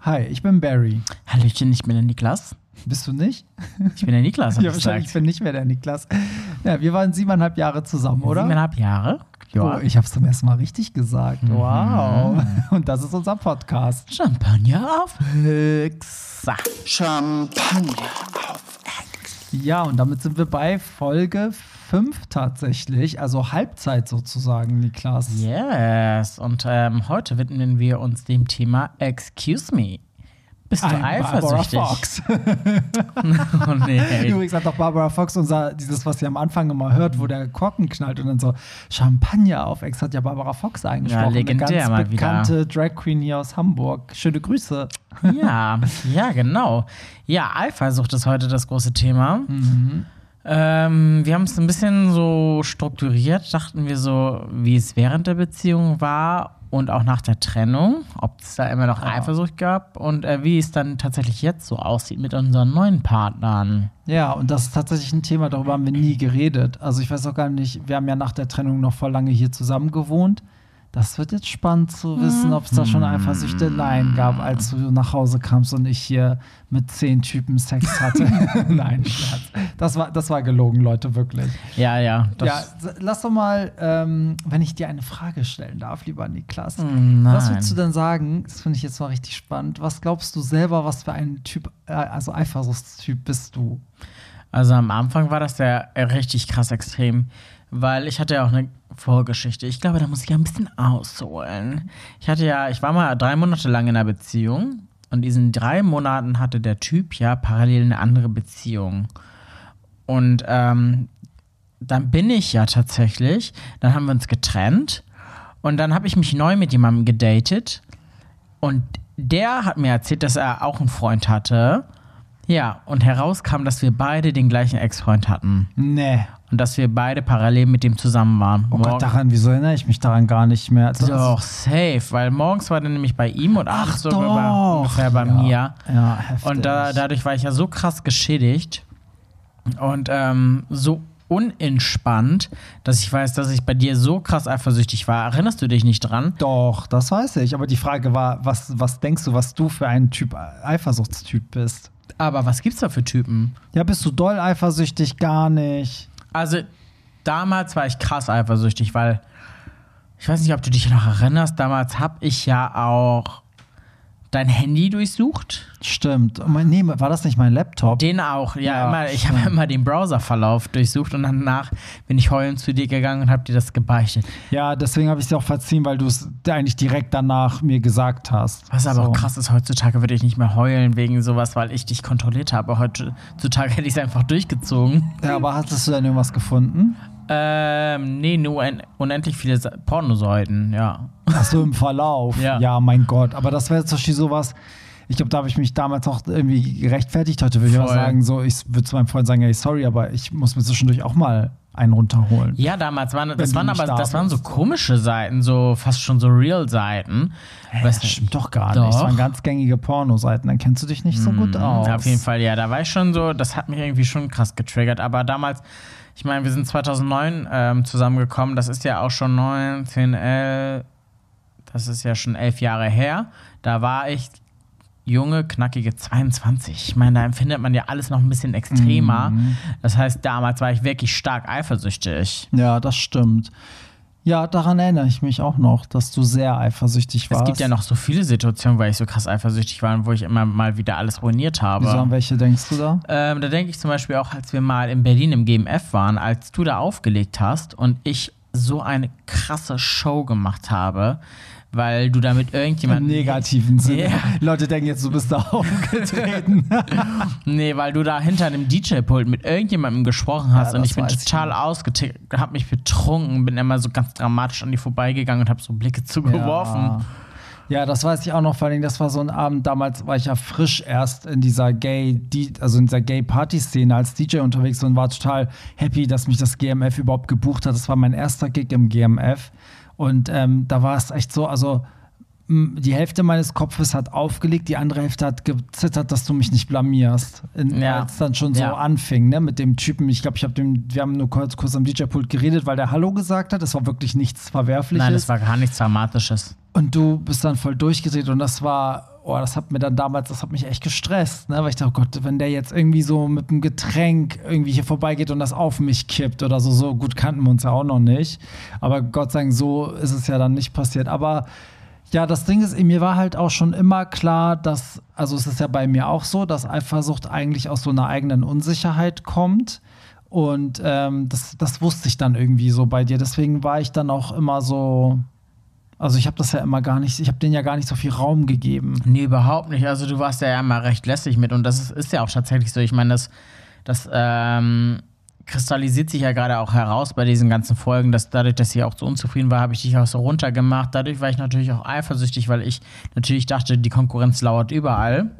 Hi, ich bin Barry. Hallöchen, ich bin der Niklas. Bist du nicht? Ich bin der Niklas, hab ja, ich wahrscheinlich gesagt. bin nicht mehr der Niklas. Ja, wir waren siebeneinhalb Jahre zusammen, oder? Siebeneinhalb Jahre. Oh, ich habe es zum ersten Mal richtig gesagt. Mhm. Wow. Und das ist unser Podcast. Champagner auf Höchst. Champagner auf Ja, und damit sind wir bei Folge 5 tatsächlich, also Halbzeit sozusagen, Niklas. Yes, und ähm, heute widmen wir uns dem Thema Excuse me. Bist du Barbara eifersüchtig? Fox. oh nee. Übrigens hat doch Barbara Fox unser, dieses, was sie am Anfang immer hört, wo der Korken knallt und dann so Champagner auf Ex hat ja Barbara Fox eingesprochen. Ja, legendär Eine ganz mal wieder. bekannte Drag Queen hier aus Hamburg. Schöne Grüße. Ja, ja, genau. Ja, Eifersucht ist heute das große Thema. Ähm, wir haben es ein bisschen so strukturiert, dachten wir so, wie es während der Beziehung war und auch nach der Trennung, ob es da immer noch Eifersucht gab und äh, wie es dann tatsächlich jetzt so aussieht mit unseren neuen Partnern. Ja, und das ist tatsächlich ein Thema, darüber haben wir nie geredet. Also ich weiß auch gar nicht, wir haben ja nach der Trennung noch voll lange hier zusammen gewohnt. Das wird jetzt spannend zu wissen, ob es da schon Eifersüchteleien gab, als du nach Hause kamst und ich hier mit zehn Typen Sex hatte. Nein, Scherz. Das war, das war gelogen, Leute, wirklich. Ja, ja. Ja, lass doch mal, ähm, wenn ich dir eine Frage stellen darf, lieber Niklas. Mm, Was nein. würdest du denn sagen? Das finde ich jetzt mal richtig spannend. Was glaubst du selber, was für ein Typ, äh, also Eifersuchtstyp bist du? Also am Anfang war das ja richtig krass extrem, weil ich hatte ja auch eine Vorgeschichte. Ich glaube, da muss ich ja ein bisschen ausholen. Ich hatte ja, ich war mal drei Monate lang in einer Beziehung und in diesen drei Monaten hatte der Typ ja parallel eine andere Beziehung. Und ähm, dann bin ich ja tatsächlich, dann haben wir uns getrennt und dann habe ich mich neu mit jemandem gedatet und der hat mir erzählt, dass er auch einen Freund hatte. Ja, und herauskam, dass wir beide den gleichen Ex-Freund hatten. Nee. Und dass wir beide parallel mit dem zusammen waren. Oh Gott, daran, wieso erinnere ich mich daran gar nicht mehr? Also, Doch, safe. Weil morgens war der nämlich bei ihm und abends Ach sogar bei, ungefähr bei Ja. mir. Ja, heftig. Und da, dadurch war ich ja so krass geschädigt und ähm, so unentspannt, dass ich weiß, dass ich bei dir so krass eifersüchtig war. Erinnerst du dich nicht dran? Doch, das weiß ich. Aber die Frage war, was, was denkst du, was du für ein Typ Eifersuchtstyp bist? Aber was gibt's da für Typen? Ja, bist du doll eifersüchtig? Gar nicht. Also damals war ich krass eifersüchtig, weil ich weiß nicht, ob du dich noch erinnerst, damals habe ich ja auch dein Handy durchsucht. Stimmt. Mein- Nee, war das nicht mein Laptop? Den auch, ja, Ja, immer, ich habe immer den Browserverlauf durchsucht und danach bin ich heulend zu dir gegangen und habe dir das gebeichtet. Ja, deswegen habe ich es auch verziehen, weil du es eigentlich direkt danach mir gesagt hast. Was aber So. auch krass ist, heutzutage würde ich nicht mehr heulen wegen sowas, weil ich dich kontrolliert habe. Heutzutage hätte ich es einfach durchgezogen. Ja, aber hattest du denn irgendwas gefunden? Ähm, nee, nur un unendlich viele Pornoseiten, ja. Ach so, im Verlauf. Ja. mein Gott. Aber das wäre zum Beispiel sowas. Ich glaube, da habe ich mich damals auch irgendwie gerechtfertigt. Heute würde ich auch Voll. sagen, so, ich würde zu meinem Freund sagen, ey, sorry, aber ich muss mir zwischendurch auch mal einen runterholen. Ja, damals waren das waren aber da das waren so komische Seiten, so fast schon so Real-Seiten. Weißt Das du- stimmt doch gar Doch. nicht. Das waren ganz gängige Pornoseiten. Dann kennst du dich nicht so gut aus. Ja, auf jeden Fall, ja, da war ich schon so, das hat mich irgendwie schon krass getriggert. Aber damals, ich meine, wir sind 2009 ähm, zusammengekommen, das ist ja auch schon 9, 10, 11, das ist ja schon elf Jahre her. Da war ich junge, knackige 22. Ich meine, da empfindet man ja alles noch ein bisschen extremer. Mhm. Das heißt, damals war ich wirklich stark eifersüchtig. Ja, das stimmt. Ja, daran erinnere ich mich auch noch, dass du sehr eifersüchtig warst. Es gibt ja noch so viele Situationen, weil ich so krass eifersüchtig war und wo ich immer mal wieder alles ruiniert habe. Wieso, an welche denkst du da? Ähm, da denke ich zum Beispiel auch, als wir mal in Berlin im GMF waren, als du da aufgelegt hast und ich so eine krasse Show gemacht habe, weil du da mit Im negativen Sinne. Ja. Leute denken jetzt, du bist da aufgetreten. Nee, weil du da hinter dem DJ-Pult mit irgendjemandem gesprochen hast Ja, und ich bin ich total ausgetickt, hab mich betrunken, bin immer so ganz dramatisch an dir vorbeigegangen und hab so Blicke zugeworfen. Ja. Ja, das weiß ich auch noch, vor allem, das war so ein Abend, damals war ich ja frisch erst in dieser Gay, die, also in dieser Gay-Party-Szene als DJ unterwegs und war total happy, dass mich das GMF überhaupt gebucht hat. Das war mein erster Gig im GMF. Und ähm, da war es echt so, also die Hälfte meines Kopfes hat aufgelegt, die andere Hälfte hat gezittert, dass du mich nicht blamierst. In, Ja. Als es dann schon so Ja. anfing, ne, mit dem Typen. Ich glaube, ich habe dem, wir haben nur kurz, kurz am DJ-Pult geredet, weil der Hallo gesagt hat. Das war wirklich nichts Verwerfliches. Nein, das war gar nichts Dramatisches. Und du bist dann voll durchgedreht und das war oh, das hat mir dann damals, das hat mich echt gestresst, ne? weil ich dachte, oh Gott, wenn der jetzt irgendwie so mit einem Getränk irgendwie hier vorbeigeht und das auf mich kippt oder so, so gut kannten wir uns ja auch noch nicht. Aber Gott sei Dank, so ist es ja dann nicht passiert. Aber ja, das Ding ist, mir war halt auch schon immer klar, dass, also es ist ja bei mir auch so, dass Eifersucht eigentlich aus so einer eigenen Unsicherheit kommt. Und ähm, das, das wusste ich dann irgendwie so bei dir. Deswegen war ich dann auch immer so, also ich habe das ja immer gar nicht, ich habe denen ja gar nicht so viel Raum gegeben. Nee, überhaupt nicht. Also du warst ja immer recht lässig mit und das ist, ist ja auch tatsächlich so. Ich meine, das, das ähm, kristallisiert sich ja gerade auch heraus bei diesen ganzen Folgen, dass dadurch, dass ich auch so unzufrieden war, habe ich dich auch so runtergemacht. Dadurch war ich natürlich auch eifersüchtig, weil ich natürlich dachte, die Konkurrenz lauert überall.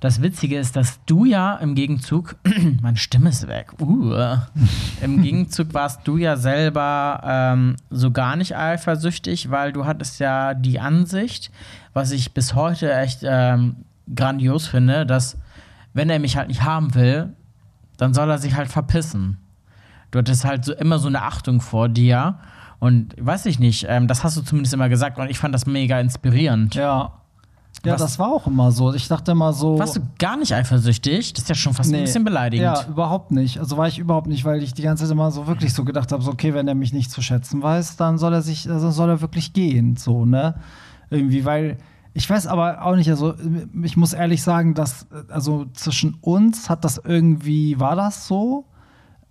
Das Witzige ist, dass du ja im Gegenzug, meine Stimme ist weg, uh, im Gegenzug warst du ja selber ähm, so gar nicht eifersüchtig, weil du hattest ja die Ansicht, was ich bis heute echt ähm, grandios finde, dass wenn er mich halt nicht haben will, dann soll er sich halt verpissen. Du hattest halt so immer so eine Achtung vor dir und weiß ich nicht, ähm, das hast du zumindest immer gesagt und ich fand das mega inspirierend. Ja. Ja, Was- das war auch immer so. Ich dachte immer so. Warst du gar nicht eifersüchtig? Das ist ja schon fast ein Nee. bisschen beleidigend. Ja, überhaupt nicht. Also war ich überhaupt nicht, weil ich die ganze Zeit immer so wirklich so gedacht habe, so, okay, wenn er mich nicht zu schätzen weiß, dann soll er sich, also soll er wirklich gehen, so, ne? Irgendwie, weil ich weiß aber auch nicht, also ich muss ehrlich sagen, dass, also zwischen uns hat das irgendwie, war das so,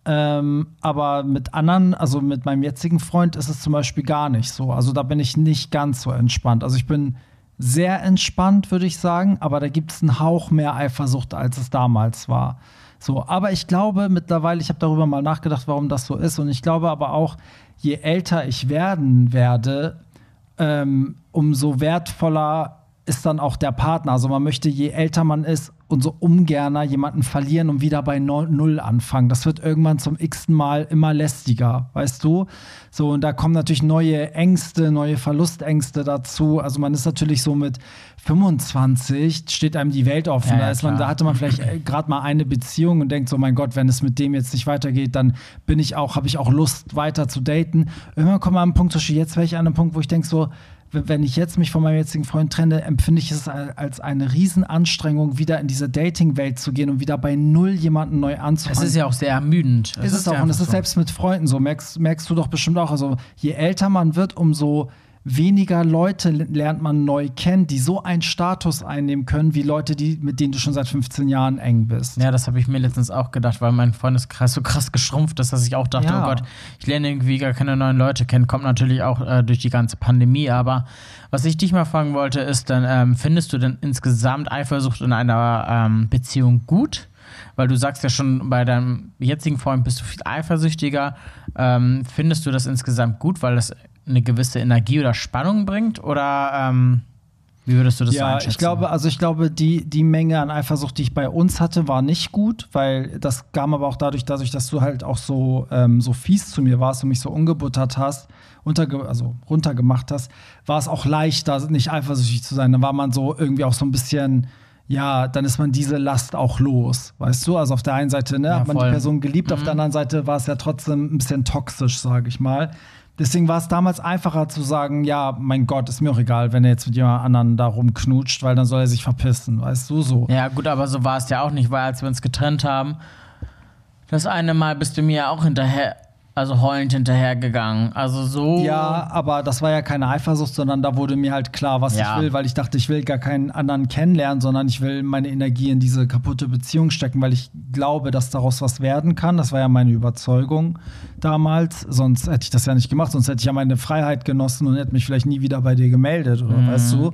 ähm, aber mit anderen, also mit meinem jetzigen Freund ist es zum Beispiel gar nicht so. Also da bin ich nicht ganz so entspannt. Also ich bin sehr entspannt, würde ich sagen, aber da gibt es einen Hauch mehr Eifersucht, als es damals war. So, aber ich glaube mittlerweile, ich habe darüber mal nachgedacht, warum das so ist. Und ich glaube aber auch, je älter ich werden werde, ähm, umso wertvoller ist dann auch der Partner. Also man möchte, je älter man ist, umso ungerne jemanden verlieren und wieder bei Null anfangen. Das wird irgendwann zum x-ten Mal immer lästiger, weißt du? So, und da kommen natürlich neue Ängste, neue Verlustängste dazu. Also man ist natürlich so mit 25, steht einem die Welt offen. Ja, ja, da, ist man, da hatte man vielleicht gerade mal eine Beziehung und denkt so, mein Gott, wenn es mit dem jetzt nicht weitergeht, dann bin ich auch, habe ich auch Lust, weiter zu daten. Irgendwann kommt man an einen Punkt, jetzt wäre ich an einem Punkt, wo ich denke so, wenn ich jetzt mich von meinem jetzigen Freund trenne, empfinde ich es al- als eine Riesenanstrengung, wieder in diese Dating-Welt zu gehen und wieder bei null jemanden neu Es anzufangen. ist ja auch sehr ermüdend. Ist es auch. Und es ist selbst mit Freunden so. Merkst, merkst du doch bestimmt auch. Also, je älter man wird, umso weniger Leute lernt man neu kennen, die so einen Status einnehmen können, wie Leute, die, mit denen du schon seit 15 Jahren eng bist. Ja, das habe ich mir letztens auch gedacht, weil mein Freundeskreis so krass geschrumpft ist, dass ich auch dachte, Ja. oh Gott, ich lerne irgendwie gar keine neuen Leute kennen. Kommt natürlich auch äh, durch die ganze Pandemie. Aber was ich dich mal fragen wollte, ist dann, ähm, findest du denn insgesamt Eifersucht in einer ähm, Beziehung gut? Weil du sagst ja schon, bei deinem jetzigen Freund bist du viel eifersüchtiger. Ähm, findest du das insgesamt gut, weil das eine gewisse Energie oder Spannung bringt? Oder ähm, wie würdest du das ja, einschätzen? ich glaube, also ich glaube, die, die Menge an Eifersucht, die ich bei uns hatte, war nicht gut, weil das kam aber auch dadurch, dadurch, dass du halt auch so, ähm, so fies zu mir warst und mich so ungebuttert hast, unterge also runtergemacht hast, war es auch leichter, nicht eifersüchtig zu sein. Dann war man so irgendwie auch so ein bisschen, ja, dann ist man diese Last auch los, weißt du? Also auf der einen Seite, ne, Ja, hat man voll. die Person geliebt, auf der anderen Seite war es ja trotzdem ein bisschen toxisch, sage ich mal. Deswegen war es damals einfacher zu sagen, ja, mein Gott, ist mir auch egal, wenn er jetzt mit jemand anderen da rumknutscht, weil dann soll er sich verpissen, weißt du so. Ja, gut, aber so war es ja auch nicht, weil als wir uns getrennt haben, das eine Mal bist du mir ja auch hinterher, also heulend hinterhergegangen. Also so. Ja, aber das war ja keine Eifersucht, sondern da wurde mir halt klar, was Ja. ich will, weil ich dachte, ich will gar keinen anderen kennenlernen, sondern ich will meine Energie in diese kaputte Beziehung stecken, weil ich glaube, dass daraus was werden kann. Das war ja meine Überzeugung damals. Sonst hätte ich das ja nicht gemacht, sonst hätte ich ja meine Freiheit genossen und hätte mich vielleicht nie wieder bei dir gemeldet, oder Mhm. weißt du?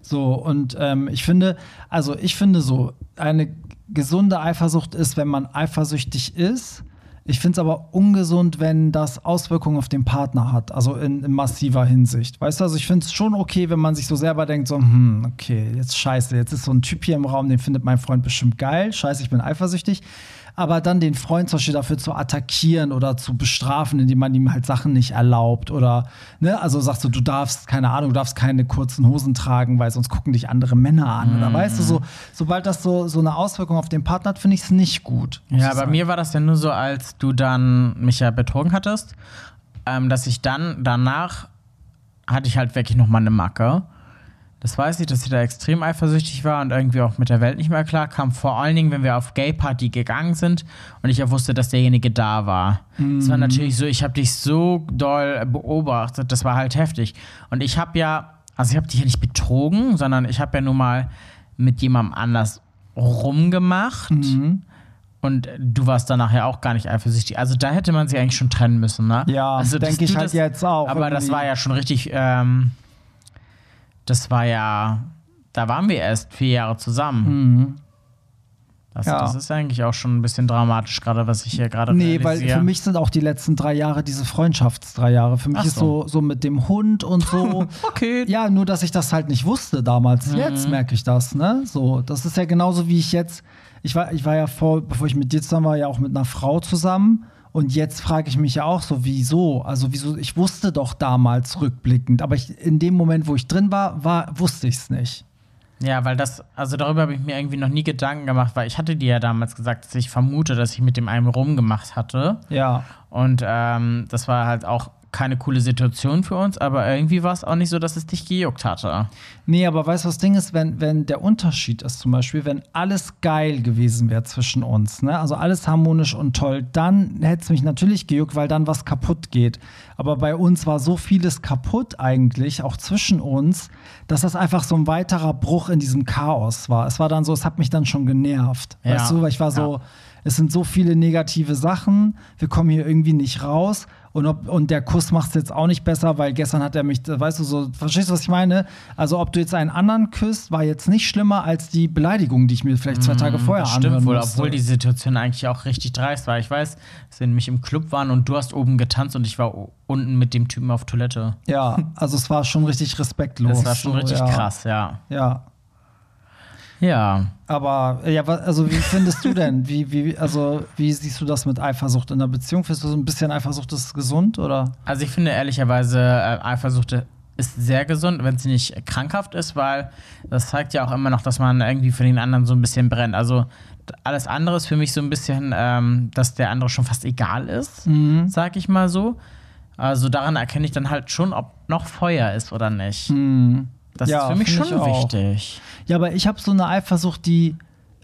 So, und ähm, ich finde, also ich finde so, eine gesunde Eifersucht ist, wenn man eifersüchtig ist. Ich finde es aber ungesund, wenn das Auswirkungen auf den Partner hat, also in, in massiver Hinsicht. Weißt du, also ich finde es schon okay, wenn man sich so selber denkt, so, hm, okay, jetzt scheiße, jetzt ist so ein Typ hier im Raum, den findet mein Freund bestimmt geil, scheiße, ich bin eifersüchtig. Aber dann den Freund zum Beispiel dafür zu attackieren oder zu bestrafen, indem man ihm halt Sachen nicht erlaubt oder, ne, also sagst du, du darfst, keine Ahnung, du darfst keine kurzen Hosen tragen, weil sonst gucken dich andere Männer an. Oder weißt du, so, sobald das so, so eine Auswirkung auf den Partner hat, finde ich es nicht gut. Ja, bei sagen. mir war das ja nur so, als du dann mich ja betrogen hattest, ähm, dass ich dann danach hatte ich halt wirklich noch mal eine Macke. Das weiß ich, dass sie da extrem eifersüchtig war und irgendwie auch mit der Welt nicht mehr klar kam. Vor allen Dingen, wenn wir auf Gay-Party gegangen sind und ich auch wusste, dass derjenige da war. Es war natürlich so, ich habe dich so doll beobachtet, das war halt heftig. Und ich habe ja, also ich habe dich ja nicht betrogen, sondern ich habe ja nun mal mit jemandem anders rumgemacht. Mhm. Und du warst danach ja auch gar nicht eifersüchtig. Also da hätte man sich eigentlich schon trennen müssen, ne? Ja, also, denke ich halt jetzt auch Aber das irgendwie. war ja schon richtig, ähm, das war ja, da waren wir erst vier Jahre zusammen. Also Ja. das ist eigentlich auch schon ein bisschen dramatisch, gerade was ich hier gerade Nee, weil für mich sind auch die letzten drei Jahre diese Freundschaftsdrei Jahre. Für mich Ach ist so, so mit dem Hund und so. Okay. ja, nur dass ich das halt nicht wusste damals. Jetzt merke ich das, ne? So, das ist ja genauso wie ich jetzt. Ich war, ich war ja vor, bevor ich mit dir zusammen war, ja auch mit einer Frau zusammen. Und jetzt frage ich mich ja auch so, wieso? Also, wieso? Ich wusste doch damals rückblickend, aber ich, in dem Moment, wo ich drin war, war wusste ich es nicht. Ja, weil das, also darüber habe ich mir irgendwie noch nie Gedanken gemacht, weil ich hatte dir ja damals gesagt, dass ich vermute, dass ich mit dem einen rumgemacht hatte. Ja. Und ähm, das war halt auch keine coole Situation für uns, aber irgendwie war es auch nicht so, dass es dich gejuckt hatte. Nee, aber weißt du, was das Ding ist, wenn, wenn der Unterschied ist zum Beispiel, wenn alles geil gewesen wäre zwischen uns, ne? also alles harmonisch und toll, dann hätte es mich natürlich gejuckt, weil dann was kaputt geht. Aber bei uns war so vieles kaputt eigentlich, auch zwischen uns, dass das einfach so ein weiterer Bruch in diesem Chaos war. Es war dann so, es hat mich dann schon genervt. Ja. Weißt du, weil ich war so, es sind so viele negative Sachen, wir kommen hier irgendwie nicht raus. Und, ob, und der Kuss macht es jetzt auch nicht besser, weil gestern hat er mich, weißt du, so, verstehst du, was ich meine? Also, ob du jetzt einen anderen küsst, war jetzt nicht schlimmer als die Beleidigung, die ich mir vielleicht zwei Tage vorher Mhm, anhören stimmt wohl, musste. obwohl die Situation eigentlich auch richtig dreist war. Ich weiß, dass wir nämlich im Club waren und du hast oben getanzt und ich war unten mit dem Typen auf Toilette. Ja, also es war schon richtig respektlos. Das war schon so, richtig ja. krass, ja. Ja. Ja. Aber ja, also wie findest du denn? Wie, wie, also, wie siehst du das mit Eifersucht in der Beziehung? Findest du so ein bisschen Eifersucht ist gesund oder? Also ich finde ehrlicherweise, äh, Eifersucht ist sehr gesund, wenn sie nicht krankhaft ist, weil das zeigt ja auch immer noch, dass man irgendwie für den anderen so ein bisschen brennt. Also alles andere ist für mich so ein bisschen, ähm, dass der andere schon fast egal ist, Mhm. sag ich mal so. Also daran erkenne ich dann halt schon, ob noch Feuer ist oder nicht. Das Ja, ist für mich schon wichtig. Ja, aber ich habe so eine Eifersucht, die,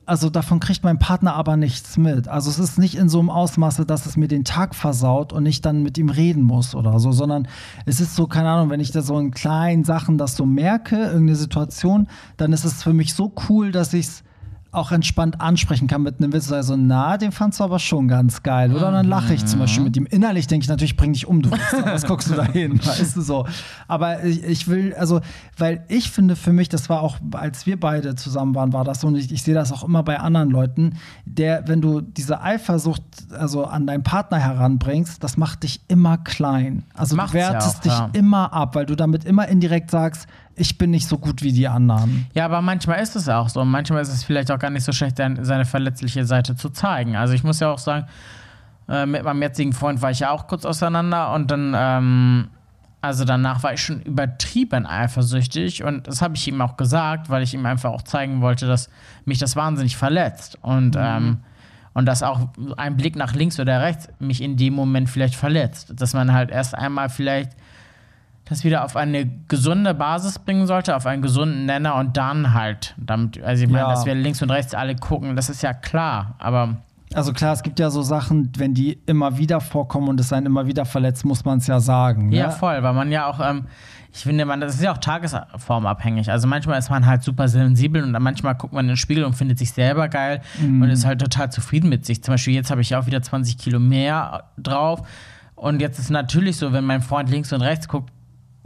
also davon kriegt mein Partner aber nichts mit. Also es ist nicht in so einem Ausmaße, dass es mir den Tag versaut und ich dann mit ihm reden muss oder so, sondern es ist so, keine Ahnung, wenn ich da so in kleinen Sachen das so merke, irgendeine Situation, dann ist es für mich so cool, dass ich es auch entspannt ansprechen kann mit einem Witz. Also, na, den fandst du aber schon ganz geil. Oder Und dann lache ich zum Beispiel mit ihm. Innerlich denke ich natürlich, bring dich um, du Wichser. Was guckst du da hin? Weißt du so. Aber ich, ich will, also, weil ich finde für mich, das war auch, als wir beide zusammen waren, war das so, und ich, ich sehe das auch immer bei anderen Leuten, der, wenn du diese Eifersucht also an deinen Partner heranbringst, das macht dich immer klein. Also, du Macht's ja wertest auch, dich ja. immer ab, weil du damit immer indirekt sagst, ich bin nicht so gut wie die anderen. Ja, aber manchmal ist es auch so. Und manchmal ist es vielleicht auch gar nicht so schlecht, seine verletzliche Seite zu zeigen. Also ich muss ja auch sagen, äh, mit meinem jetzigen Freund war ich ja auch kurz auseinander und dann, ähm, also danach war ich schon übertrieben eifersüchtig und das habe ich ihm auch gesagt, weil ich ihm einfach auch zeigen wollte, dass mich das wahnsinnig verletzt und ähm, und dass auch ein Blick nach links oder rechts mich in dem Moment vielleicht verletzt. Dass man halt erst einmal vielleicht das wieder auf eine gesunde Basis bringen sollte, auf einen gesunden Nenner und dann halt, damit, also ich meine, Ja. dass wir links und rechts alle gucken, das ist ja klar, aber Also klar, es gibt ja so Sachen, wenn die immer wieder vorkommen und es einen immer wieder verletzt, muss man es ja sagen. ja, ne? voll, weil man ja auch, ähm, ich finde, man, das ist ja auch tagesformabhängig. Also manchmal ist man halt super sensibel und dann manchmal guckt man in den Spiegel und findet sich selber geil Mhm. und ist halt total zufrieden mit sich. Zum Beispiel jetzt habe ich ja auch wieder 20 Kilo mehr drauf und jetzt ist natürlich so, wenn mein Freund links und rechts guckt,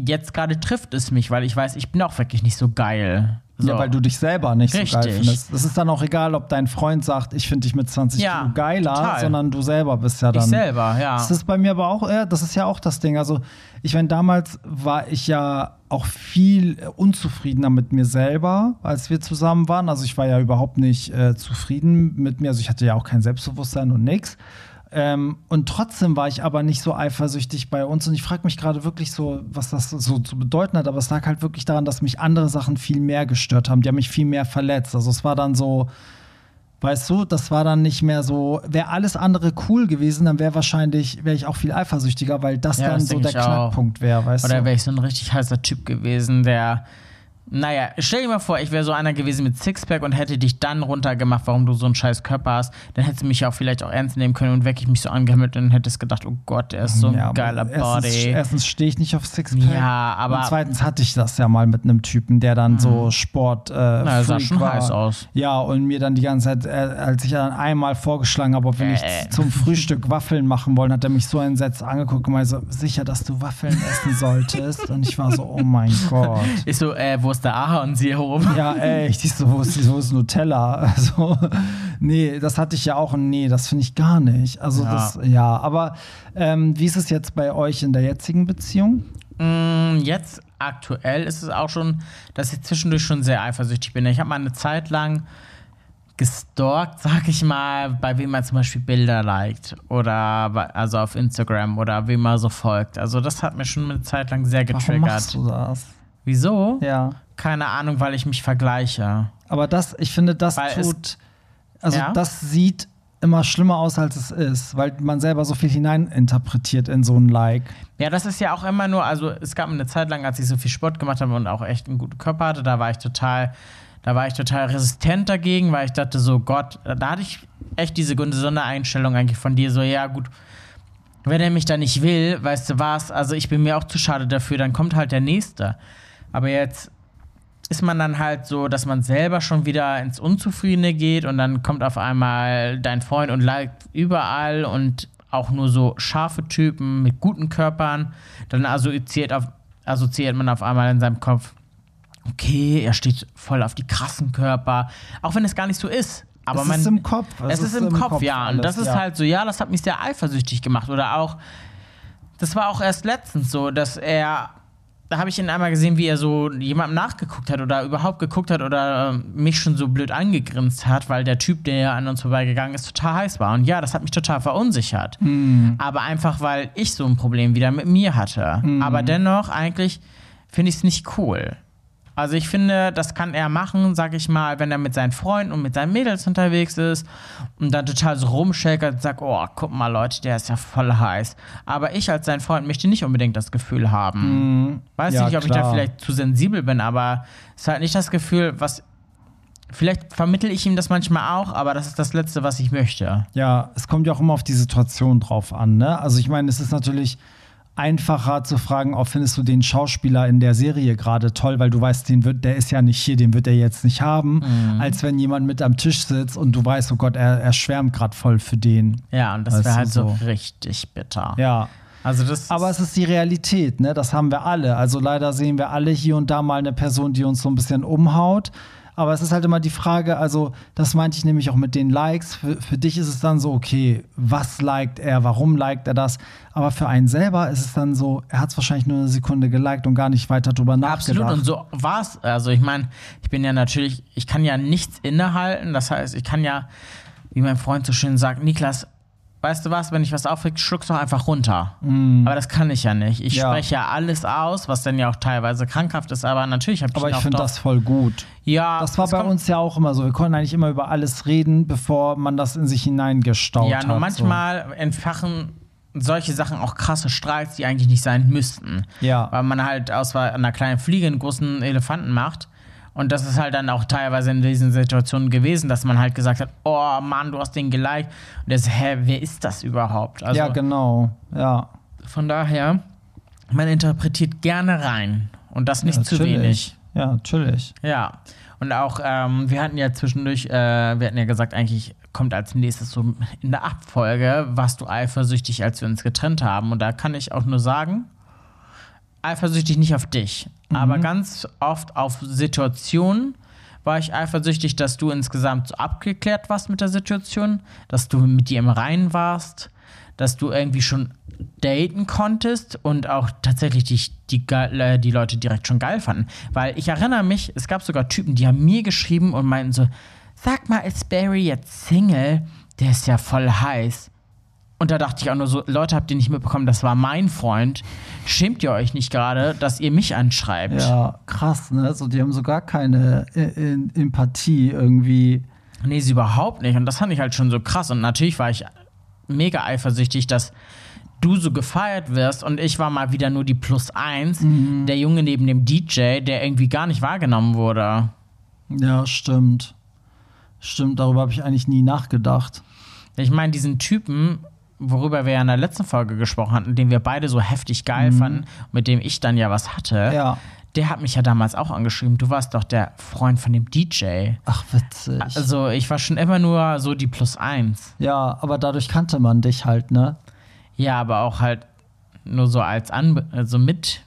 jetzt gerade trifft es mich, weil ich weiß, ich bin auch wirklich nicht so geil. So. Ja, weil du dich selber nicht so geil Richtig. findest. Es ist dann auch egal, ob dein Freund sagt, ich finde dich mit 20 Ja, Kilo geiler, total. sondern du selber bist ja dann. ich selber, ja. Das ist bei mir aber auch, ja, das ist ja auch das Ding. Also, ich meine, damals war ich ja auch viel unzufriedener mit mir selber, als wir zusammen waren. Also, ich war ja überhaupt nicht äh, zufrieden mit mir. Also, ich hatte ja auch kein Selbstbewusstsein und nix. Ähm, und trotzdem war ich aber nicht so eifersüchtig bei uns. Und ich frage mich gerade wirklich so, was das so zu bedeuten hat. Aber es lag halt wirklich daran, dass mich andere Sachen viel mehr gestört haben. Die haben mich viel mehr verletzt. Also, es war dann so. Weißt du, das war dann nicht mehr so, wäre alles andere cool gewesen, dann wäre wahrscheinlich, wäre ich auch viel eifersüchtiger, weil das Ja, dann das so der. Knackpunkt wäre, weißt Oder du? wäre ich so ein richtig heißer Typ gewesen, der Naja, stell dir mal vor, ich wäre so einer gewesen mit Sixpack und hätte dich dann runtergemacht, warum du so einen scheiß Körper hast. Dann hättest du mich ja auch vielleicht auch ernst nehmen können und wirklich mich so angehimmelt und hättest gedacht, oh Gott, der ist so ein Ja, geiler erstens, Body. Erstens stehe ich nicht auf Sixpack. Ja, aber- Und zweitens hatte ich das ja mal mit einem Typen, der dann so Sport. Äh, Na, er sah schon war. heiß aus. Ja, und mir dann die ganze Zeit, äh, als ich dann einmal vorgeschlagen habe, ob wir nicht Äh. zum Frühstück Waffeln machen wollen, hat er mich so entsetzt angeguckt und meinte so, sicher, dass du Waffeln essen solltest. Und ich war so, oh mein Gott. Ich so, äh, wo ist der Ahornsirup? Ja, echt. Ich so, wo ist, wo ist Nutella? Also, nee, das hatte ich ja auch. Nee, das finde ich gar nicht. Also, Ja. das, ja. Aber ähm, wie ist es jetzt bei euch in der jetzigen Beziehung? Mm, Jetzt aktuell ist es auch schon, dass ich zwischendurch schon sehr eifersüchtig bin. Ich habe mal eine Zeit lang gestalkt, sag ich mal, bei wem man zum Beispiel Bilder liked oder also auf Instagram oder wem man so folgt. Also das hat mir schon eine Zeit lang sehr Warum machst getriggert. du das? Wieso? Ja. Keine Ahnung, weil ich mich vergleiche. Aber das, ich finde, das Weil tut, also Ja? das sieht immer schlimmer aus, als es ist, weil man selber so viel hineininterpretiert in so ein Like. Ja, das ist ja auch immer nur, also es gab eine Zeit lang, als ich so viel Sport gemacht habe und auch echt einen guten Körper hatte, da war ich total, da war ich total resistent dagegen, weil ich dachte so, Gott, da hatte ich echt diese gesunde Einstellung eigentlich von dir, so, ja gut, wenn er mich da nicht will, weißt du was, also ich bin mir auch zu schade dafür, dann kommt halt der Nächste. Aber jetzt ist man dann halt so, dass man selber schon wieder ins Unzufriedene geht und dann kommt auf einmal dein Freund und liked überall und auch nur so scharfe Typen mit guten Körpern. Dann assoziiert, auf, assoziiert man auf einmal in seinem Kopf, okay, er steht voll auf die krassen Körper, auch wenn es gar nicht so ist. Aber es man, ist im Kopf. es, ist, im Kopf, ja. Und alles, das ist ja. halt so, ja, das hat mich sehr eifersüchtig gemacht. Oder auch, das war auch erst letztens so, dass er, da habe ich ihn einmal gesehen, wie er so jemandem nachgeguckt hat oder überhaupt geguckt hat oder ähm, mich schon so blöd angegrinst hat, weil der Typ, der an uns vorbeigegangen ist, total heiß war. Und ja, das hat mich total verunsichert. Hm. Aber einfach, weil ich so ein Problem wieder mit mir hatte. Aber dennoch, eigentlich finde ich es nicht cool. Also ich finde, das kann er machen, sag ich mal, wenn er mit seinen Freunden und mit seinen Mädels unterwegs ist und dann total so rumschäkert und sagt, oh, guck mal Leute, der ist ja voll heiß. Aber ich als sein Freund möchte nicht unbedingt das Gefühl haben. Weiß Ja, nicht, ob ich da klar. vielleicht zu sensibel bin, aber es ist halt nicht das Gefühl, was. Vielleicht vermittel ich ihm das manchmal auch, aber das ist das Letzte, was ich möchte. Ja, es kommt ja auch immer auf die Situation drauf an. Ne? Also ich meine, es ist natürlich einfacher zu fragen, oh, findest du den Schauspieler in der Serie gerade toll, weil du weißt, den wird, der ist ja nicht hier, den wird er jetzt nicht haben, Mhm. als wenn jemand mit am Tisch sitzt und du weißt, oh Gott, er, er schwärmt gerade voll für den. Ja, und das wäre halt so so. richtig bitter. Ja. Also das Aber es ist die Realität, ne? Das haben wir alle. Also leider sehen wir alle hier und da mal eine Person, die uns so ein bisschen umhaut. Aber es ist halt immer die Frage, also das meinte ich nämlich auch mit den Likes. Für, für dich ist es dann so, okay, was liked er, warum liked er das? Aber für einen selber ist es dann so, er hat es wahrscheinlich nur eine Sekunde geliked und gar nicht weiter drüber nachgedacht. Absolut, und so war's. Also ich meine, ich bin ja natürlich, ich kann ja nichts innehalten. Das heißt, ich kann ja, wie mein Freund so schön sagt, Niklas, weißt du was, wenn ich was aufregt, schluck's doch einfach runter. Aber das kann ich ja nicht. Ich Mm. Ja. spreche ja alles aus, was dann ja auch teilweise krankhaft ist, aber natürlich habe ich Aber ich finde das voll gut. Ja, Das war es bei uns ja auch immer so. Wir konnten eigentlich immer über alles reden, bevor man das in sich hineingestaut Ja, hat. nur so. manchmal entfachen solche Sachen auch krasse Streits, die eigentlich nicht sein müssten. Ja. Weil man halt aus einer kleinen Fliege einen großen Elefanten macht. Und das ist halt dann auch teilweise in diesen Situationen gewesen, dass man halt gesagt hat, oh Mann, du hast den geliked. Und der so, hä, wer ist das überhaupt? Also ja, genau. Ja. von daher, man interpretiert gerne rein. Und das nicht zu Natürlich. wenig. Ja, natürlich. Ja. Und auch, ähm, wir hatten ja zwischendurch, äh, wir hatten ja gesagt, eigentlich kommt als nächstes so in der Abfolge, warst du eifersüchtig, als wir uns getrennt haben. Und da kann ich auch nur sagen, eifersüchtig nicht auf dich, aber ganz oft auf Situationen war ich eifersüchtig, dass du insgesamt so abgeklärt warst mit der Situation, dass du mit dir im Reinen warst, dass du irgendwie schon daten konntest und auch tatsächlich dich, die, geil- äh, die Leute direkt schon geil fanden. Weil ich erinnere mich, es gab sogar Typen, die haben mir geschrieben und meinten so, sag mal, ist Barry jetzt Single? Der ist ja voll heiß. Und da dachte ich auch nur so, Leute, habt ihr nicht mitbekommen, das war mein Freund. Schämt ihr euch nicht gerade, dass ihr mich anschreibt? Ja, krass, ne? So, die haben so gar keine äh, äh, Empathie irgendwie. Nee, sie überhaupt nicht. Und das fand ich halt schon so krass. Und natürlich war ich mega eifersüchtig, dass du so gefeiert wirst und ich war mal wieder nur die Plus eins, Mhm. der Junge neben dem DJ, der irgendwie gar nicht wahrgenommen wurde. Ja, stimmt. Stimmt, darüber habe ich eigentlich nie nachgedacht. Ich meine, diesen Typen, worüber wir ja in der letzten Folge gesprochen hatten, den wir beide so heftig geil fanden, mit dem ich dann ja was hatte, Mhm. Ja. der hat mich ja damals auch angeschrieben. Du warst doch der Freund von dem DJ. Ach, witzig. Also ich war schon immer nur so die Plus eins. ja, aber dadurch kannte man dich halt, ne? Ja, aber auch halt nur so als An also mit,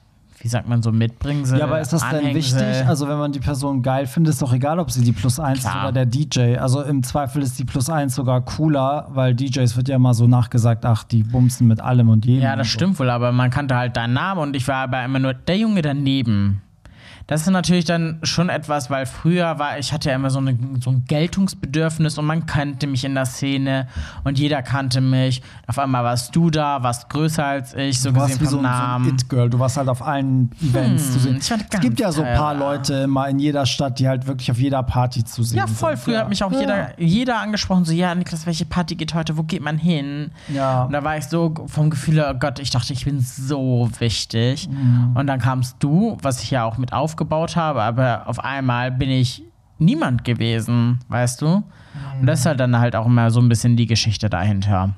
wie sagt man so, mitbringen Ja, aber ist das denn wichtig? Also, wenn man die Person geil findet, ist doch egal, ob sie die Plus 1 ist oder der DJ. Also, im Zweifel ist die Plus 1 sogar cooler, weil DJs wird ja immer so nachgesagt, ach, die bumsen mit allem und jedem. ja, das so. stimmt wohl, aber man kannte halt deinen Namen und ich war aber immer nur der Junge daneben. Das ist natürlich dann schon etwas, weil früher war ich hatte ja immer so, eine, so ein Geltungsbedürfnis und man kannte mich in der Szene und jeder kannte mich. Auf einmal warst du da, warst größer als ich, so Du warst gesehen wie vom so, ein- so ein Namen. It-Girl. Du warst halt auf allen Events zu sehen. Es gibt ja so ein paar. Leute immer in jeder Stadt, die halt wirklich auf jeder Party zu sehen ja, voll. sind. Früher ja. hat mich auch Ja. jeder, jeder angesprochen, so, ja, Niklas, welche Party geht heute? Wo geht man hin? Ja. Und da war ich so vom Gefühl, oh Gott, ich dachte, ich bin so wichtig. Und dann kamst du, was ich ja auch mit aufgebaut habe, aber auf einmal bin ich niemand gewesen, weißt du? Und das ist halt dann halt auch immer so ein bisschen die Geschichte dahinter.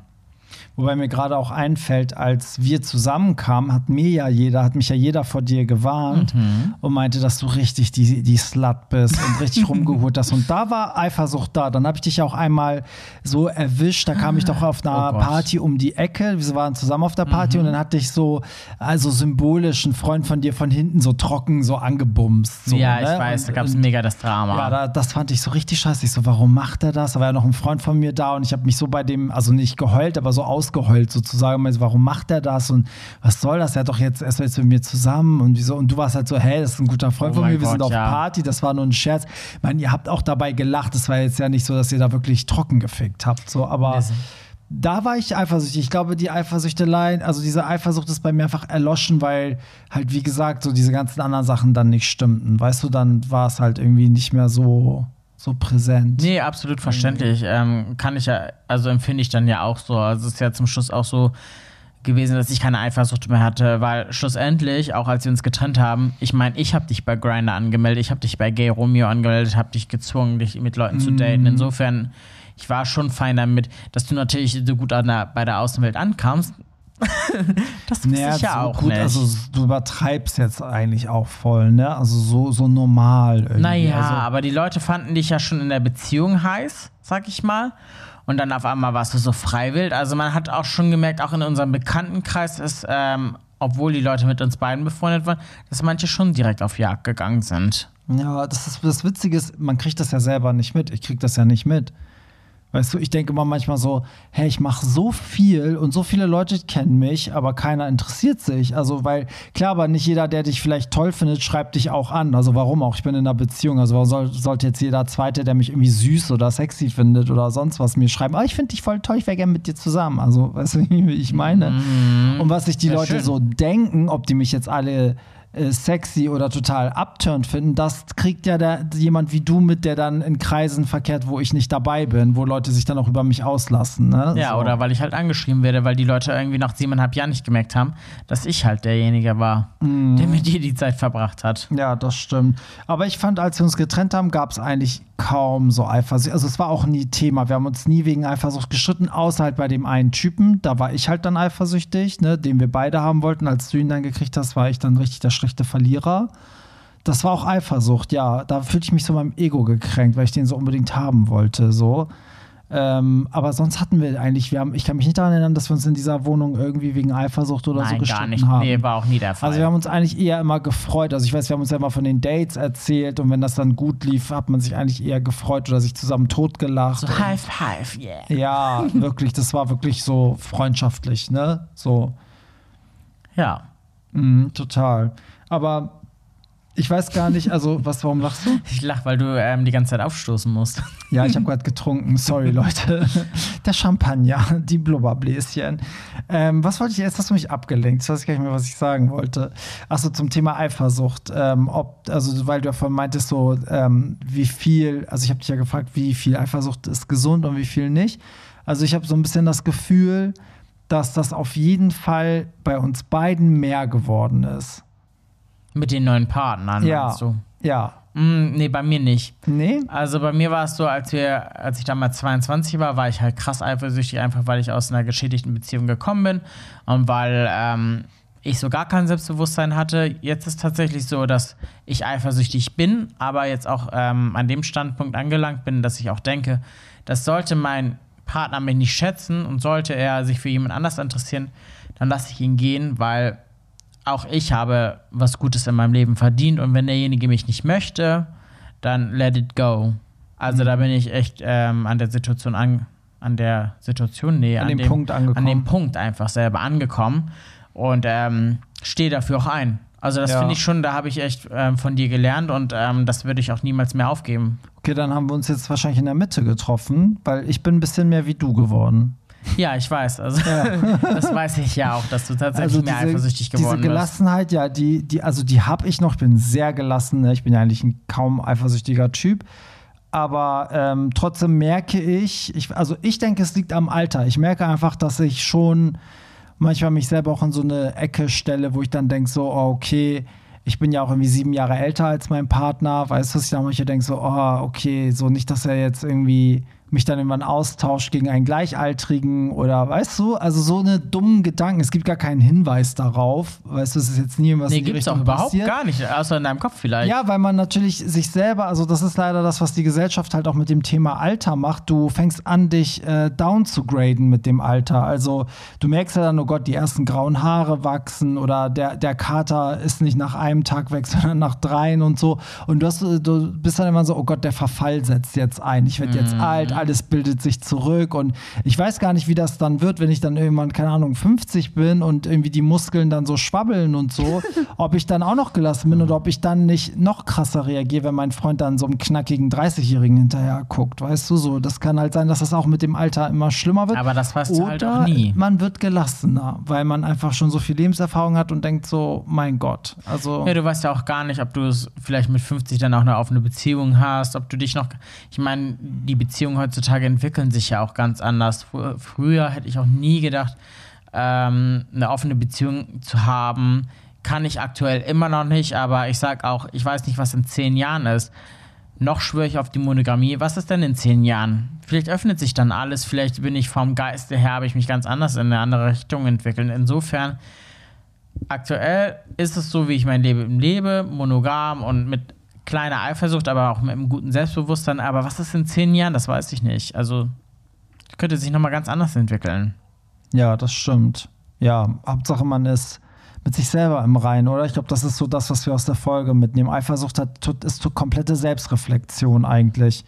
Wobei mir gerade auch einfällt, als wir zusammenkamen, hat mir ja jeder, hat mich ja jeder vor dir gewarnt Mhm. und meinte, dass du richtig die, die Slut bist und richtig rumgeholt hast. Und da war Eifersucht da. Dann habe ich dich auch einmal so erwischt. Da kam ich doch auf einer Oh. Mhm. Party um die Ecke. Wir waren zusammen auf der Party und dann hatte ich so, also symbolisch, einen Freund von dir von hinten so trocken so angebumst. So, ja, ich ne? weiß, Und- da gab es mega das Drama. ja, da, das fand ich so richtig scheiße. Ich so, warum macht er das? Da war ja noch ein Freund von mir da und ich habe mich so bei dem, also nicht geheult, aber so ausgeheult sozusagen. Und ich so, warum macht er das? Und was soll das? Er hat doch jetzt erst jetzt mit mir zusammen und wieso? Und du warst halt so, hey, das ist ein guter Freund Oh von mir, wir sind auf ja. Party, das war nur ein Scherz. Ich meine, ihr habt auch dabei gelacht. Es war jetzt ja nicht so, dass ihr da wirklich trocken gefickt habt. So, aber. Das- Da war ich eifersüchtig. Ich glaube, die Eifersüchteleien, also diese Eifersucht ist bei mir einfach erloschen, weil halt, wie gesagt, so diese ganzen anderen Sachen dann nicht stimmten. Weißt du, dann war es halt irgendwie nicht mehr so, so präsent. Nee, absolut verständlich. Ähm, kann ich ja, also empfinde ich dann ja auch so. Also es ist ja zum Schluss auch so gewesen, dass ich keine Eifersucht mehr hatte, weil schlussendlich, auch als wir uns getrennt haben, ich meine, ich habe dich bei Grindr angemeldet, ich habe dich bei Gay Romeo angemeldet, habe dich gezwungen, dich mit Leuten zu daten. Insofern, ich war schon fein damit, dass du natürlich so gut der, bei der Außenwelt ankamst. das wusste Naja, ich ja so auch gut, nicht. also du übertreibst jetzt eigentlich auch voll, ne? Also so, so normal irgendwie. Naja, also, aber die Leute fanden dich ja schon in der Beziehung heiß, sag ich mal. Und dann auf einmal warst du so freiwillig. Also man hat auch schon gemerkt, auch in unserem Bekanntenkreis ist, ähm, obwohl die Leute mit uns beiden befreundet waren, dass manche schon direkt auf Jagd gegangen sind. Ja, das ist das Witzige ist, man kriegt das ja selber nicht mit. Ich krieg das ja nicht mit. Weißt du, ich denke immer manchmal so, hey, ich mache so viel und so viele Leute kennen mich, aber keiner interessiert sich. Also, weil, klar, aber nicht jeder, der dich vielleicht toll findet, schreibt dich auch an. Also, warum auch? Ich bin in einer Beziehung. Also, warum soll, sollte jetzt jeder Zweite, der mich irgendwie süß oder sexy findet oder sonst was, mir schreiben, ah, ich finde dich voll toll, ich wäre gerne mit dir zusammen. Also, weißt du, wie ich meine? Und was sich die Leute schön. so denken, ob die mich jetzt alle äh, sexy oder total upturned finden, das kriegt ja der, jemand wie du mit, der dann in Kreisen verkehrt, wo ich nicht dabei bin, wo Leute sich dann auch über mich auslassen. Ne? Ja, so. oder weil ich halt angeschrieben werde, weil die Leute irgendwie nach siebeneinhalb Jahren nicht gemerkt haben, dass ich halt derjenige war, Mhm. der mit dir die Zeit verbracht hat. Ja, das stimmt. Aber ich fand, als wir uns getrennt haben, gab es eigentlich kaum so Eifersucht. Also es war auch nie Thema. Wir haben uns nie wegen Eifersucht gestritten, außer halt bei dem einen Typen. Da war ich halt dann eifersüchtig, ne, den wir beide haben wollten. Als du ihn dann gekriegt hast, war ich dann richtig der schlechte Verlierer. Das war auch Eifersucht, ja. Da fühlte ich mich so meinem Ego gekränkt, weil ich den so unbedingt haben wollte. So. Ähm, aber sonst hatten wir eigentlich, wir haben, ich kann mich nicht daran erinnern, dass wir uns in dieser Wohnung irgendwie wegen Eifersucht oder so Nein, gestritten gar nicht. haben. Nee, war auch nie der Fall. Also wir haben uns eigentlich eher immer gefreut. Also ich weiß, wir haben uns ja immer von den Dates erzählt und wenn das dann gut lief, hat man sich eigentlich eher gefreut oder sich zusammen totgelacht. so high five, yeah. ja, wirklich, das war wirklich so freundschaftlich, ne? So, Ja. mhm, total. Aber ich weiß gar nicht, also was, warum lachst du? Ich lach, weil du ähm, die ganze Zeit aufstoßen musst. Ja, ich habe gerade getrunken. Sorry, Leute. Der Champagner, die Blubberbläschen. Ähm, was wollte ich jetzt? Hast du mich abgelenkt? Ich weiß gar nicht mehr, was ich sagen wollte. Achso, zum Thema Eifersucht. Ähm, ob, also, weil du ja vorhin meintest, so, ähm, wie viel, also ich habe dich ja gefragt, wie viel Eifersucht ist gesund und wie viel nicht. Also, ich habe so ein bisschen das Gefühl, dass das auf jeden Fall bei uns beiden mehr geworden ist. Mit den neuen Partnern, Ja. meinst du? Ja. Mm, nee, bei mir nicht. Nee? Also bei mir war es so, als wir, als ich damals 22 war, war ich halt krass eifersüchtig, einfach weil ich aus einer geschädigten Beziehung gekommen bin und weil ähm, ich so gar kein Selbstbewusstsein hatte. Jetzt ist tatsächlich so, dass ich eifersüchtig bin, aber jetzt auch ähm, an dem Standpunkt angelangt bin, dass ich auch denke, das sollte mein Partner mich nicht schätzen und sollte er sich für jemand anders interessieren, dann lasse ich ihn gehen, weil auch ich habe was Gutes in meinem Leben verdient und wenn derjenige mich nicht möchte, dann let it go. Also da bin ich echt ähm, an der Situation an, an der Situation, nee, An dem Punkt angekommen. An dem Punkt einfach selber angekommen und ähm, stehe dafür auch ein. Also das Ja. finde ich schon, da habe ich echt ähm, von dir gelernt und ähm, das würde ich auch niemals mehr aufgeben. Okay, dann haben wir uns jetzt wahrscheinlich in der Mitte getroffen, weil ich bin ein bisschen mehr wie du geworden. Ja, ich weiß. Also das weiß ich ja auch, dass du tatsächlich Also mehr diese, eifersüchtig diese geworden bist. Gelassenheit, ja, die, die, also die habe ich noch. Ich bin sehr gelassen. ne? Ich bin ja eigentlich ein kaum eifersüchtiger Typ. Aber ähm, trotzdem merke ich, ich, also ich denke, es liegt am Alter. Ich merke einfach, dass ich schon manchmal mich selber auch in so eine Ecke stelle, wo ich dann denke, so, oh, okay, ich bin ja auch irgendwie sieben Jahre älter als mein Partner. Weißt du, dass ich dann manchmal denke, so, oh, okay, so nicht, dass er jetzt irgendwie mich dann irgendwann austauscht gegen einen Gleichaltrigen oder weißt du, also so eine dummen Gedanken. Es gibt gar keinen Hinweis darauf. Weißt du, es ist jetzt nie irgendwas Nee, in die gibt's auch Richtung überhaupt passiert. gar nicht, außer in deinem Kopf vielleicht. Ja, weil man natürlich sich selber, also das ist leider das, was die Gesellschaft halt auch mit dem Thema Alter macht. Du fängst an, dich äh, down zu graden mit dem Alter. Also du merkst ja dann, oh Gott, die ersten grauen Haare wachsen oder der, der Kater ist nicht nach einem Tag weg, sondern nach dreien und so. Und du, hast, du bist dann immer so, oh Gott, der Verfall setzt jetzt ein. Ich werde jetzt alt, alles bildet sich zurück. Und ich weiß gar nicht, wie das dann wird, wenn ich dann irgendwann, keine Ahnung, 50 bin und irgendwie die Muskeln dann so schwabbeln und so. ob ich dann auch noch gelassen bin oder ob ich dann nicht noch krasser reagiere, wenn mein Freund dann so einem knackigen 30-Jährigen hinterher guckt. Weißt du so? Das kann halt sein, dass das auch mit dem Alter immer schlimmer wird. Aber das weißt du oder halt auch nie. man wird gelassener, weil man einfach schon so viel Lebenserfahrung hat und denkt so, mein Gott. Also. Ja, du weißt ja auch gar nicht, ob du es vielleicht mit 50 dann auch eine offene Beziehung hast, ob du dich noch. Ich meine, die Beziehungen heutzutage entwickeln sich ja auch ganz anders. Fr- Früher hätte ich auch nie gedacht, ähm, eine offene Beziehung zu haben. Kann ich aktuell immer noch nicht, aber ich sag auch, ich weiß nicht, was in zehn Jahren ist. Noch schwöre ich auf die Monogamie. Was ist denn in zehn Jahren? Vielleicht öffnet sich dann alles, vielleicht bin ich vom Geiste her, habe ich mich ganz anders in eine andere Richtung entwickelt. Insofern, aktuell ist es so, wie ich mein Leben lebe, monogam und mit kleiner Eifersucht, aber auch mit einem guten Selbstbewusstsein. Aber was ist in zehn Jahren? Das weiß ich nicht. Also könnte sich nochmal ganz anders entwickeln. Ja, das stimmt. Ja, Hauptsache man ist mit sich selber im Reinen, oder? Ich glaube, das ist so das, was wir aus der Folge mitnehmen. Eifersucht hat, ist so komplette Selbstreflexion eigentlich.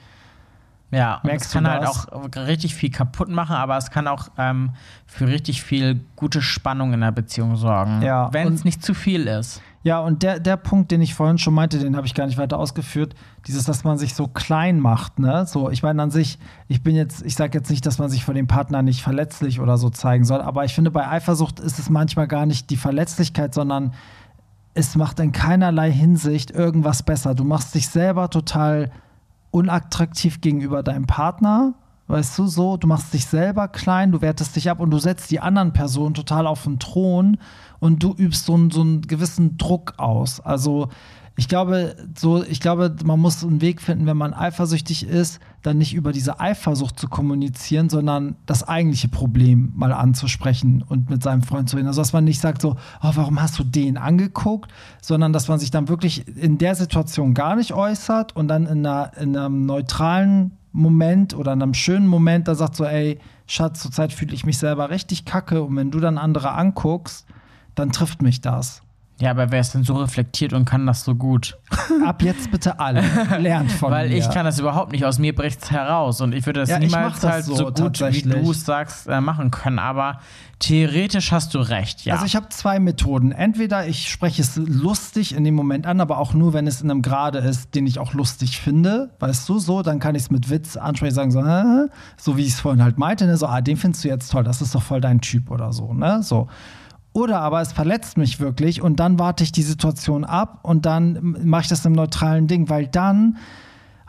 Ja, Merkst es kann halt auch richtig viel kaputt machen, aber es kann auch ähm, für richtig viel gute Spannung in der Beziehung sorgen. Ja, Wenn es nicht zu viel ist. Ja, und der, der Punkt, den ich vorhin schon meinte, den habe ich gar nicht weiter ausgeführt, dieses, dass man sich so klein macht, ne? So, ich meine an sich, ich bin jetzt, ich sage jetzt nicht, dass man sich vor dem Partner nicht verletzlich oder so zeigen soll, aber ich finde, bei Eifersucht ist es manchmal gar nicht die Verletzlichkeit, sondern es macht in keinerlei Hinsicht irgendwas besser. Du machst dich selber total unattraktiv gegenüber deinem Partner. Weißt du, so, du machst dich selber klein, du wertest dich ab und du setzt die anderen Personen total auf den Thron und du übst so, einen- so einen gewissen Druck aus. Also, ich glaube, so, ich glaube, man muss einen Weg finden, wenn man eifersüchtig ist, dann nicht über diese Eifersucht zu kommunizieren, sondern das eigentliche Problem mal anzusprechen und mit seinem Freund zu reden. Also, dass man nicht sagt so, oh, warum hast du den angeguckt, sondern dass man sich dann wirklich in der Situation gar nicht äußert und dann in, einer, in einem neutralen Moment oder in einem schönen Moment da sagt so, ey, Schatz, zurzeit fühle ich mich selber richtig kacke und wenn du dann andere anguckst, dann trifft mich das. Ja, aber wer ist denn so reflektiert und kann das so gut? Ab jetzt bitte alle. Lernt von Weil mir. ich kann das überhaupt nicht. Aus mir bricht's heraus. Und ich würde das Ja, niemals das halt so, so, gut, wie du es sagst, äh, machen können. Aber theoretisch hast du recht, ja. Also ich habe zwei Methoden. Entweder ich spreche es lustig in dem Moment an, aber auch nur, wenn es in einem Grade ist, den ich auch lustig finde. Weißt du, so, dann kann ich es mit Witz ansprechen, sagen so, Hä? so wie ich es vorhin halt meinte, ne? so, ah, den findest du jetzt toll, das ist doch voll dein Typ oder so, ne? So. Oder aber es verletzt mich wirklich und dann warte ich die Situation ab und dann mache ich das im neutralen Ding, weil dann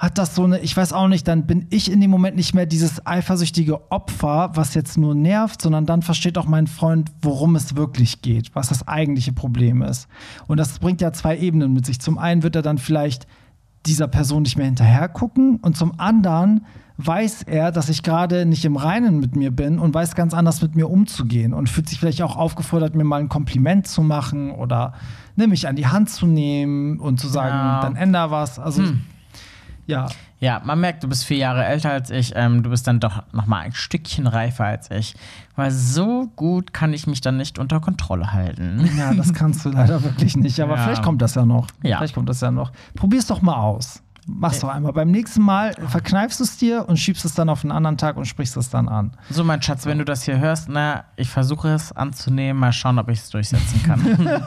hat das so eine, ich weiß auch nicht, dann bin ich in dem Moment nicht mehr dieses eifersüchtige Opfer, was jetzt nur nervt, sondern dann versteht auch mein Freund, worum es wirklich geht, was das eigentliche Problem ist. Und das bringt ja zwei Ebenen mit sich. Zum einen wird er dann vielleicht dieser Person nicht mehr hinterher gucken und zum anderen weiß er, dass ich gerade nicht im Reinen mit mir bin und weiß ganz anders mit mir umzugehen und fühlt sich vielleicht auch aufgefordert, mir mal ein Kompliment zu machen oder ne, mich an die Hand zu nehmen und zu sagen, Ja. dann änder was. Also ja, Ja, man merkt, du bist vier Jahre älter als ich. Ähm, du bist dann doch noch mal ein Stückchen reifer als ich. Weil so gut kann ich mich dann nicht unter Kontrolle halten. ja, das kannst du leider wirklich nicht. Aber Ja. vielleicht kommt das ja noch. Ja. Vielleicht kommt das ja noch. Probier's doch mal aus. Mach's doch einmal. Beim nächsten Mal verkneifst du es dir und schiebst es dann auf einen anderen Tag und sprichst es dann an. So, mein Schatz, wenn du das hier hörst, na, ich versuche es anzunehmen. Mal schauen, ob ich es durchsetzen kann.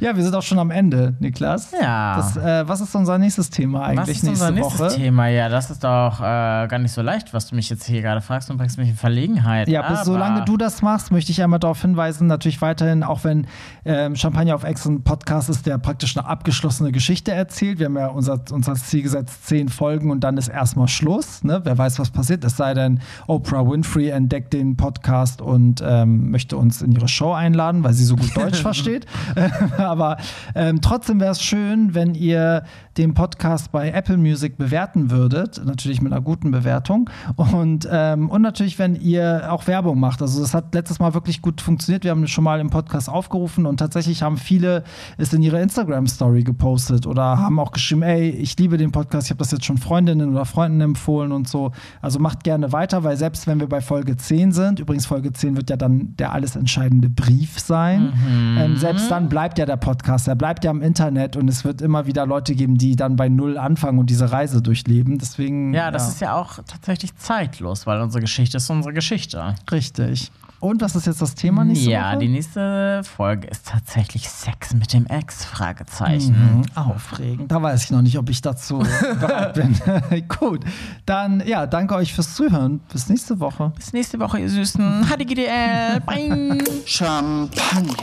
Ja, wir sind auch schon am Ende, Niklas. Ja. Das, äh, was ist unser nächstes Thema Was eigentlich ist unser nächste nächstes Woche? Thema? Ja, das ist doch äh, gar nicht so leicht, was du mich jetzt hier gerade fragst und bringst mich in Verlegenheit. Ja, bis Aber- solange du das machst, möchte ich einmal darauf hinweisen, natürlich weiterhin, auch wenn ähm, Champagner auf Ex ein Podcast ist, der praktisch eine abgeschlossene Geschichte erzählt. Wir haben ja unser, uns Ziel gesetzt, zehn Folgen und dann ist erstmal Schluss. Ne? Wer weiß, was passiert. Es sei denn, Oprah Winfrey entdeckt den Podcast und ähm, möchte uns in ihre Show einladen, weil sie so gut Deutsch versteht. Aber ähm, trotzdem wäre es schön, wenn ihr den Podcast bei Apple Music bewerten würdet. Natürlich mit einer guten Bewertung. Und, ähm, und natürlich, wenn ihr auch Werbung macht. Also, das hat letztes Mal wirklich gut funktioniert. Wir haben schon mal im Podcast aufgerufen und tatsächlich haben viele es in ihre Instagram-Story gepostet oder haben auch geschrieben: Ey, ich liebe den Podcast. Ich habe das jetzt schon Freundinnen oder Freunden empfohlen und so. Also, macht gerne weiter, weil selbst wenn wir bei Folge 10 sind, übrigens, Folge 10 wird ja dann der alles entscheidende Brief sein. Ähm, selbst dann bleibt ja der Podcast, er bleibt ja im Internet und es wird immer wieder Leute geben, die dann bei Null anfangen und diese Reise durchleben. Deswegen. Ja, das ist ja auch tatsächlich zeitlos, weil unsere Geschichte ist unsere Geschichte. richtig. Und was ist jetzt das Thema nächste ja, Woche? die nächste Folge ist tatsächlich Sex mit dem Ex? Fragezeichen. Mhm, Aufregend. Da weiß ich noch nicht, ob ich dazu bereit bin. Gut. Dann, ja, danke euch fürs Zuhören. Bis nächste Woche. Bis nächste Woche, ihr Süßen. HDGDL. Bye. Champagner.